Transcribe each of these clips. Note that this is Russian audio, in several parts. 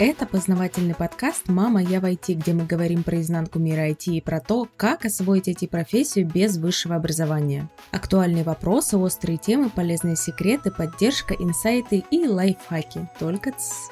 Это познавательный подкаст «Мама, я в IT», где мы говорим про изнанку мира IT и про то, как освоить IT-профессию без высшего образования. Актуальные вопросы, острые темы, полезные секреты, поддержка, инсайты и лайфхаки. Только ц.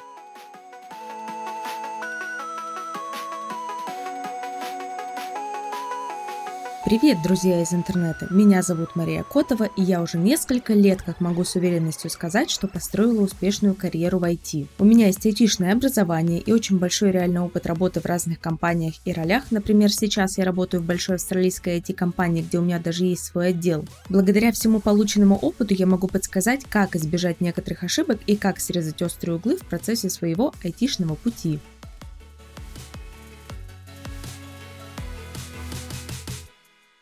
Привет, друзья из интернета! Меня зовут Мария Котова, и я уже несколько лет как могу с уверенностью сказать, что построила успешную карьеру в IT. У меня есть айтишное образование и очень большой реальный опыт работы в разных компаниях и ролях. Например, сейчас я работаю в большой австралийской IT-компании, где у меня даже есть свой отдел. Благодаря всему полученному опыту я могу подсказать, как избежать некоторых ошибок и как срезать острые углы в процессе своего айтишного пути.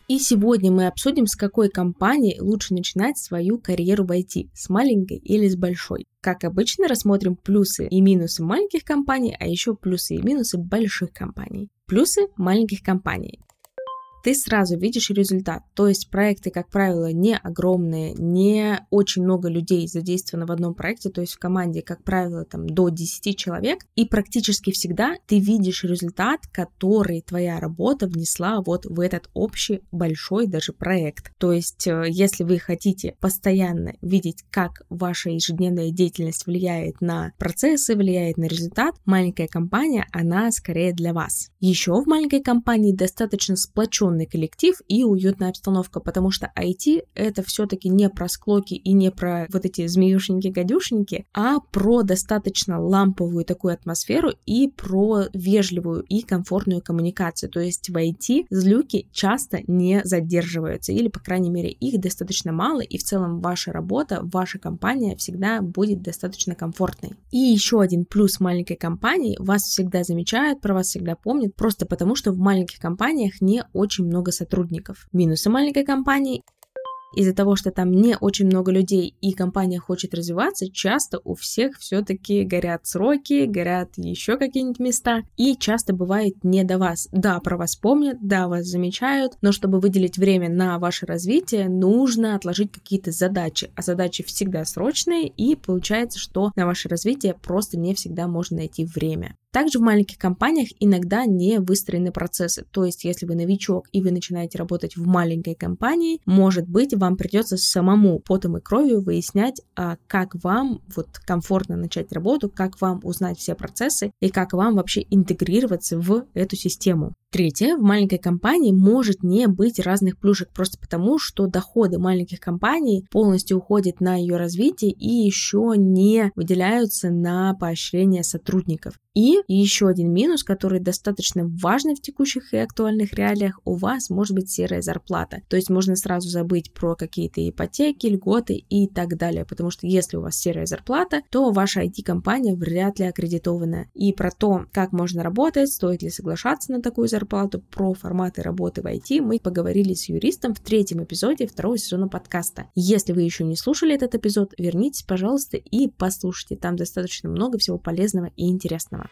И сегодня мы обсудим, с какой компании лучше начинать свою карьеру в IT, с маленькой или с большой. Как обычно, рассмотрим плюсы и минусы маленьких компаний, а еще плюсы и минусы больших компаний. Плюсы маленьких компаний ты сразу видишь результат. То есть проекты, как правило, не огромные, не очень много людей задействовано в одном проекте, то есть в команде, как правило, там до 10 человек, и практически всегда ты видишь результат, который твоя работа внесла вот в этот общий большой даже проект. То есть, э, если вы хотите постоянно видеть, как ваша ежедневная деятельность влияет на процессы, влияет на результат, маленькая компания, она скорее для вас. Еще в маленькой компании достаточно сплоченный сплоченный коллектив и уютная обстановка, потому что IT это все-таки не про склоки и не про вот эти змеюшники-гадюшники, а про достаточно ламповую такую атмосферу и про вежливую и комфортную коммуникацию. То есть в IT злюки часто не задерживаются, или, по крайней мере, их достаточно мало, и в целом ваша работа, ваша компания всегда будет достаточно комфортной. И еще один плюс маленькой компании, вас всегда замечают, про вас всегда помнят, просто потому что в маленьких компаниях не очень много сотрудников. Минусы маленькой компании из-за того, что там не очень много людей и компания хочет развиваться, часто у всех все-таки горят сроки, горят еще какие-нибудь места, и часто бывает не до вас. Да, про вас помнят, да, вас замечают, но чтобы выделить время на ваше развитие, нужно отложить какие-то задачи, а задачи всегда срочные, и получается, что на ваше развитие просто не всегда можно найти время. Также в маленьких компаниях иногда не выстроены процессы. То есть, если вы новичок и вы начинаете работать в маленькой компании, может быть, вам придется самому потом и кровью выяснять, а как вам вот комфортно начать работу, как вам узнать все процессы и как вам вообще интегрироваться в эту систему. Третье, в маленькой компании может не быть разных плюшек просто потому, что доходы маленьких компаний полностью уходят на ее развитие и еще не выделяются на поощрение сотрудников. И еще один минус, который достаточно важный в текущих и актуальных реалиях, у вас может быть серая зарплата. То есть можно сразу забыть про какие-то ипотеки, льготы и так далее, потому что если у вас серая зарплата, то ваша IT-компания вряд ли аккредитована. И про то, как можно работать, стоит ли соглашаться на такую зарплату, зарплату, про форматы работы в IT мы поговорили с юристом в третьем эпизоде второго сезона подкаста. Если вы еще не слушали этот эпизод, вернитесь, пожалуйста, и послушайте. Там достаточно много всего полезного и интересного.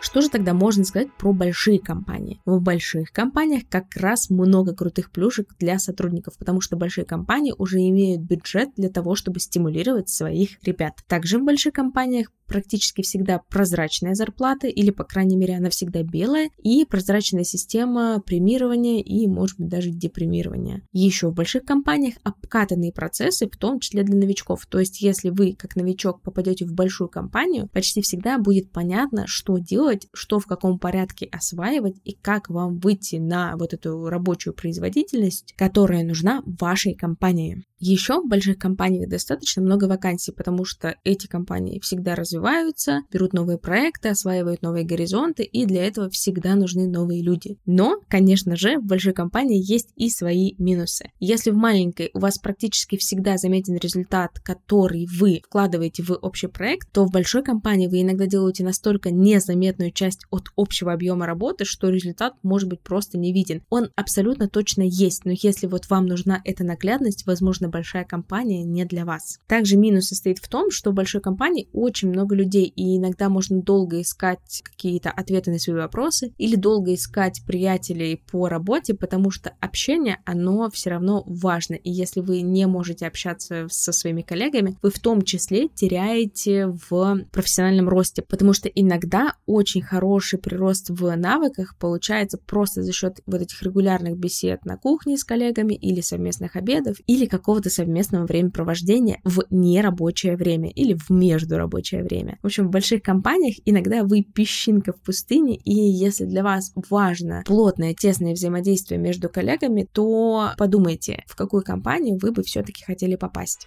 Что же тогда можно сказать про большие компании? В больших компаниях как раз много крутых плюшек для сотрудников, потому что большие компании уже имеют бюджет для того, чтобы стимулировать своих ребят. Также в больших компаниях практически всегда прозрачная зарплата, или, по крайней мере, она всегда белая, и прозрачная система премирования и, может быть, даже депримирования. Еще в больших компаниях обкатанные процессы, в том числе для новичков. То есть, если вы, как новичок, попадете в большую компанию, почти всегда будет понятно, что делать, что в каком порядке осваивать и как вам выйти на вот эту рабочую производительность, которая нужна вашей компании. Еще в больших компаниях достаточно много вакансий, потому что эти компании всегда развиваются, берут новые проекты, осваивают новые горизонты, и для этого всегда нужны новые люди. Но, конечно же, в большой компании есть и свои минусы. Если в маленькой у вас практически всегда заметен результат, который вы вкладываете в общий проект, то в большой компании вы иногда делаете настолько незаметную часть от общего объема работы, что результат может быть просто не виден. Он абсолютно точно есть, но если вот вам нужна эта наглядность, возможно, возможно, большая компания не для вас. Также минус состоит в том, что в большой компании очень много людей, и иногда можно долго искать какие-то ответы на свои вопросы или долго искать приятелей по работе, потому что общение, оно все равно важно. И если вы не можете общаться со своими коллегами, вы в том числе теряете в профессиональном росте, потому что иногда очень хороший прирост в навыках получается просто за счет вот этих регулярных бесед на кухне с коллегами или совместных обедов, или какого-то совместного времяпровождения в нерабочее время или в междурабочее время. В общем, в больших компаниях иногда вы песчинка в пустыне, и если для вас важно плотное, тесное взаимодействие между коллегами, то подумайте, в какую компанию вы бы все-таки хотели попасть.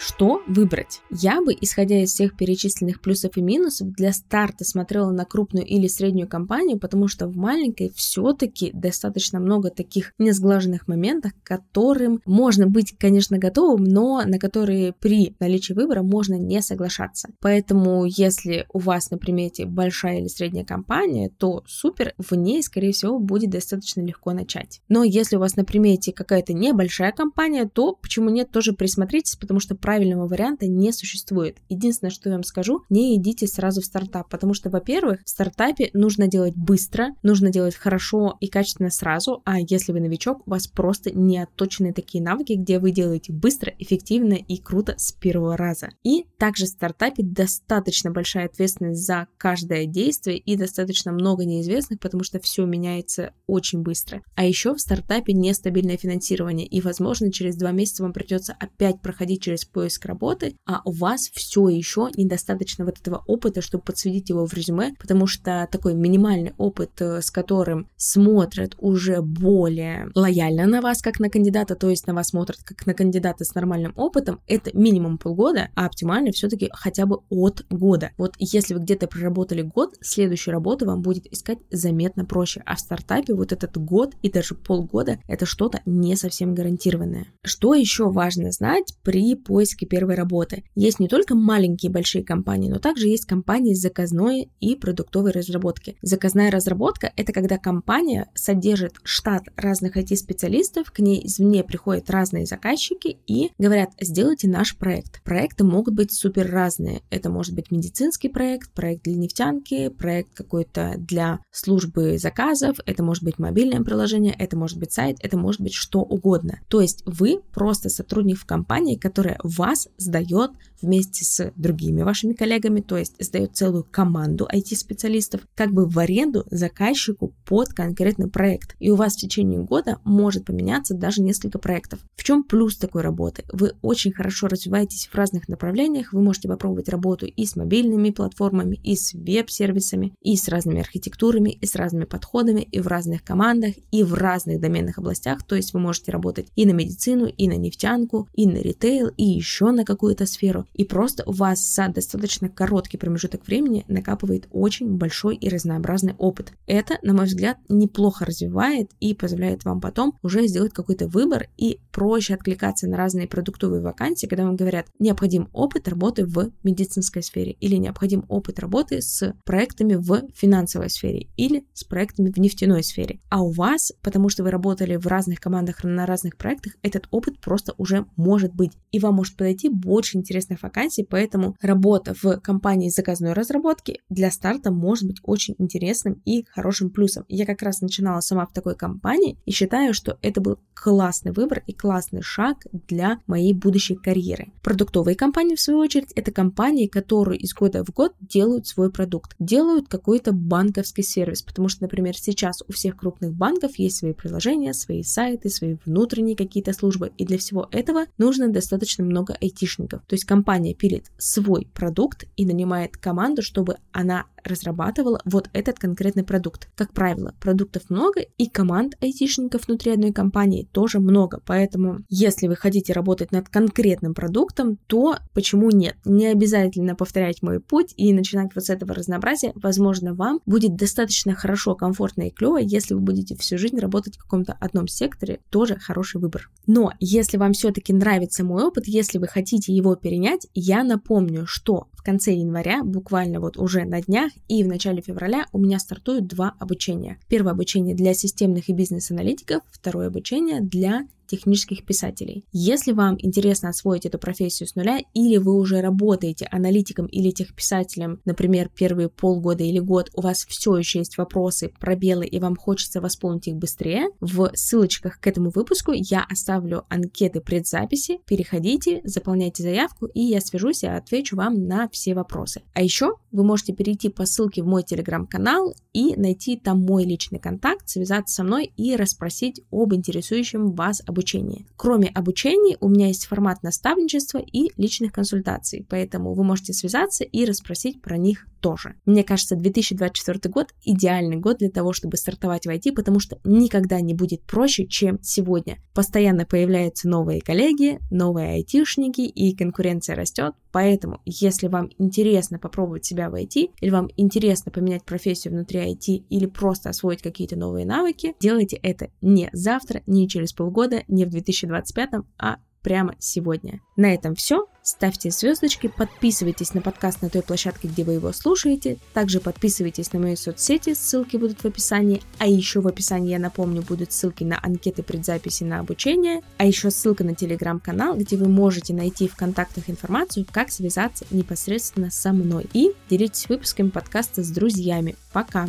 Что выбрать? Я бы, исходя из всех перечисленных плюсов и минусов, для старта смотрела на крупную или среднюю компанию, потому что в маленькой все-таки достаточно много таких несглаженных моментов, которым можно быть, конечно, готовым, но на которые при наличии выбора можно не соглашаться. Поэтому, если у вас на примете большая или средняя компания, то супер, в ней, скорее всего, будет достаточно легко начать. Но если у вас на примете какая-то небольшая компания, то почему нет, тоже присмотритесь, потому что правильного варианта не существует. Единственное, что я вам скажу, не идите сразу в стартап, потому что, во-первых, в стартапе нужно делать быстро, нужно делать хорошо и качественно сразу, а если вы новичок, у вас просто не отточены такие навыки, где вы делаете быстро, эффективно и круто с первого раза. И также в стартапе достаточно большая ответственность за каждое действие и достаточно много неизвестных, потому что все меняется очень быстро. А еще в стартапе нестабильное финансирование, и, возможно, через два месяца вам придется опять проходить через поиск работы, а у вас все еще недостаточно вот этого опыта, чтобы подсветить его в резюме, потому что такой минимальный опыт, э, с которым смотрят уже более лояльно на вас, как на кандидата, то есть на вас смотрят как на кандидата с нормальным опытом, это минимум полгода, а оптимально все-таки хотя бы от года. Вот если вы где-то проработали год, следующую работу вам будет искать заметно проще, а в стартапе вот этот год и даже полгода это что-то не совсем гарантированное. Что еще важно знать при поиске поиске первой работы. Есть не только маленькие и большие компании, но также есть компании с заказной и продуктовой разработки. Заказная разработка – это когда компания содержит штат разных IT-специалистов, к ней извне приходят разные заказчики и говорят, сделайте наш проект. Проекты могут быть супер разные. Это может быть медицинский проект, проект для нефтянки, проект какой-то для службы заказов, это может быть мобильное приложение, это может быть сайт, это может быть что угодно. То есть вы просто сотрудник в компании, которая вас сдает вместе с другими вашими коллегами, то есть сдает целую команду IT-специалистов, как бы в аренду заказчику под конкретный проект. И у вас в течение года может поменяться даже несколько проектов. В чем плюс такой работы? Вы очень хорошо развиваетесь в разных направлениях, вы можете попробовать работу и с мобильными платформами, и с веб-сервисами, и с разными архитектурами, и с разными подходами, и в разных командах, и в разных доменных областях, то есть вы можете работать и на медицину, и на нефтянку, и на ритейл, и еще на какую-то сферу и просто у вас за достаточно короткий промежуток времени накапывает очень большой и разнообразный опыт. Это, на мой взгляд, неплохо развивает и позволяет вам потом уже сделать какой-то выбор и проще откликаться на разные продуктовые вакансии, когда вам говорят, необходим опыт работы в медицинской сфере или необходим опыт работы с проектами в финансовой сфере или с проектами в нефтяной сфере. А у вас, потому что вы работали в разных командах на разных проектах, этот опыт просто уже может быть. И вам может подойти больше интересных вакансий, поэтому работа в компании заказной разработки для старта может быть очень интересным и хорошим плюсом. Я как раз начинала сама в такой компании и считаю, что это был классный выбор и классный шаг для моей будущей карьеры. Продуктовые компании, в свою очередь, это компании, которые из года в год делают свой продукт, делают какой-то банковский сервис, потому что, например, сейчас у всех крупных банков есть свои приложения, свои сайты, свои внутренние какие-то службы, и для всего этого нужно достаточно много айтишников. То есть компания пилит свой продукт и нанимает команду, чтобы она разрабатывала вот этот конкретный продукт. Как правило, продуктов много и команд айтишников внутри одной компании тоже много, поэтому если вы хотите работать над конкретным продуктом, то почему нет? Не обязательно повторять мой путь и начинать вот с этого разнообразия. Возможно, вам будет достаточно хорошо, комфортно и клево, если вы будете всю жизнь работать в каком-то одном секторе, тоже хороший выбор. Но если вам все-таки нравится мой опыт, если вы хотите его перенять, я напомню, что в конце января, буквально вот уже на днях, и в начале февраля у меня стартуют два обучения. Первое обучение для системных и бизнес-аналитиков, второе обучение для технических писателей. Если вам интересно освоить эту профессию с нуля, или вы уже работаете аналитиком или техписателем, например, первые полгода или год, у вас все еще есть вопросы, пробелы, и вам хочется восполнить их быстрее, в ссылочках к этому выпуску я оставлю анкеты предзаписи, переходите, заполняйте заявку, и я свяжусь и отвечу вам на все вопросы. А еще вы можете перейти по ссылке в мой телеграм-канал и найти там мой личный контакт, связаться со мной и расспросить об интересующем вас обучении обучении. Кроме обучения у меня есть формат наставничества и личных консультаций, поэтому вы можете связаться и расспросить про них тоже. Мне кажется, 2024 год идеальный год для того, чтобы стартовать в IT, потому что никогда не будет проще, чем сегодня. Постоянно появляются новые коллеги, новые айтишники, и конкуренция растет. Поэтому, если вам интересно попробовать себя в IT, или вам интересно поменять профессию внутри IT, или просто освоить какие-то новые навыки, делайте это не завтра, не через полгода, не в 2025, а прямо сегодня. На этом все. Ставьте звездочки, подписывайтесь на подкаст на той площадке, где вы его слушаете. Также подписывайтесь на мои соцсети, ссылки будут в описании. А еще в описании, я напомню, будут ссылки на анкеты предзаписи на обучение. А еще ссылка на телеграм-канал, где вы можете найти в контактах информацию, как связаться непосредственно со мной. И делитесь выпусками подкаста с друзьями. Пока!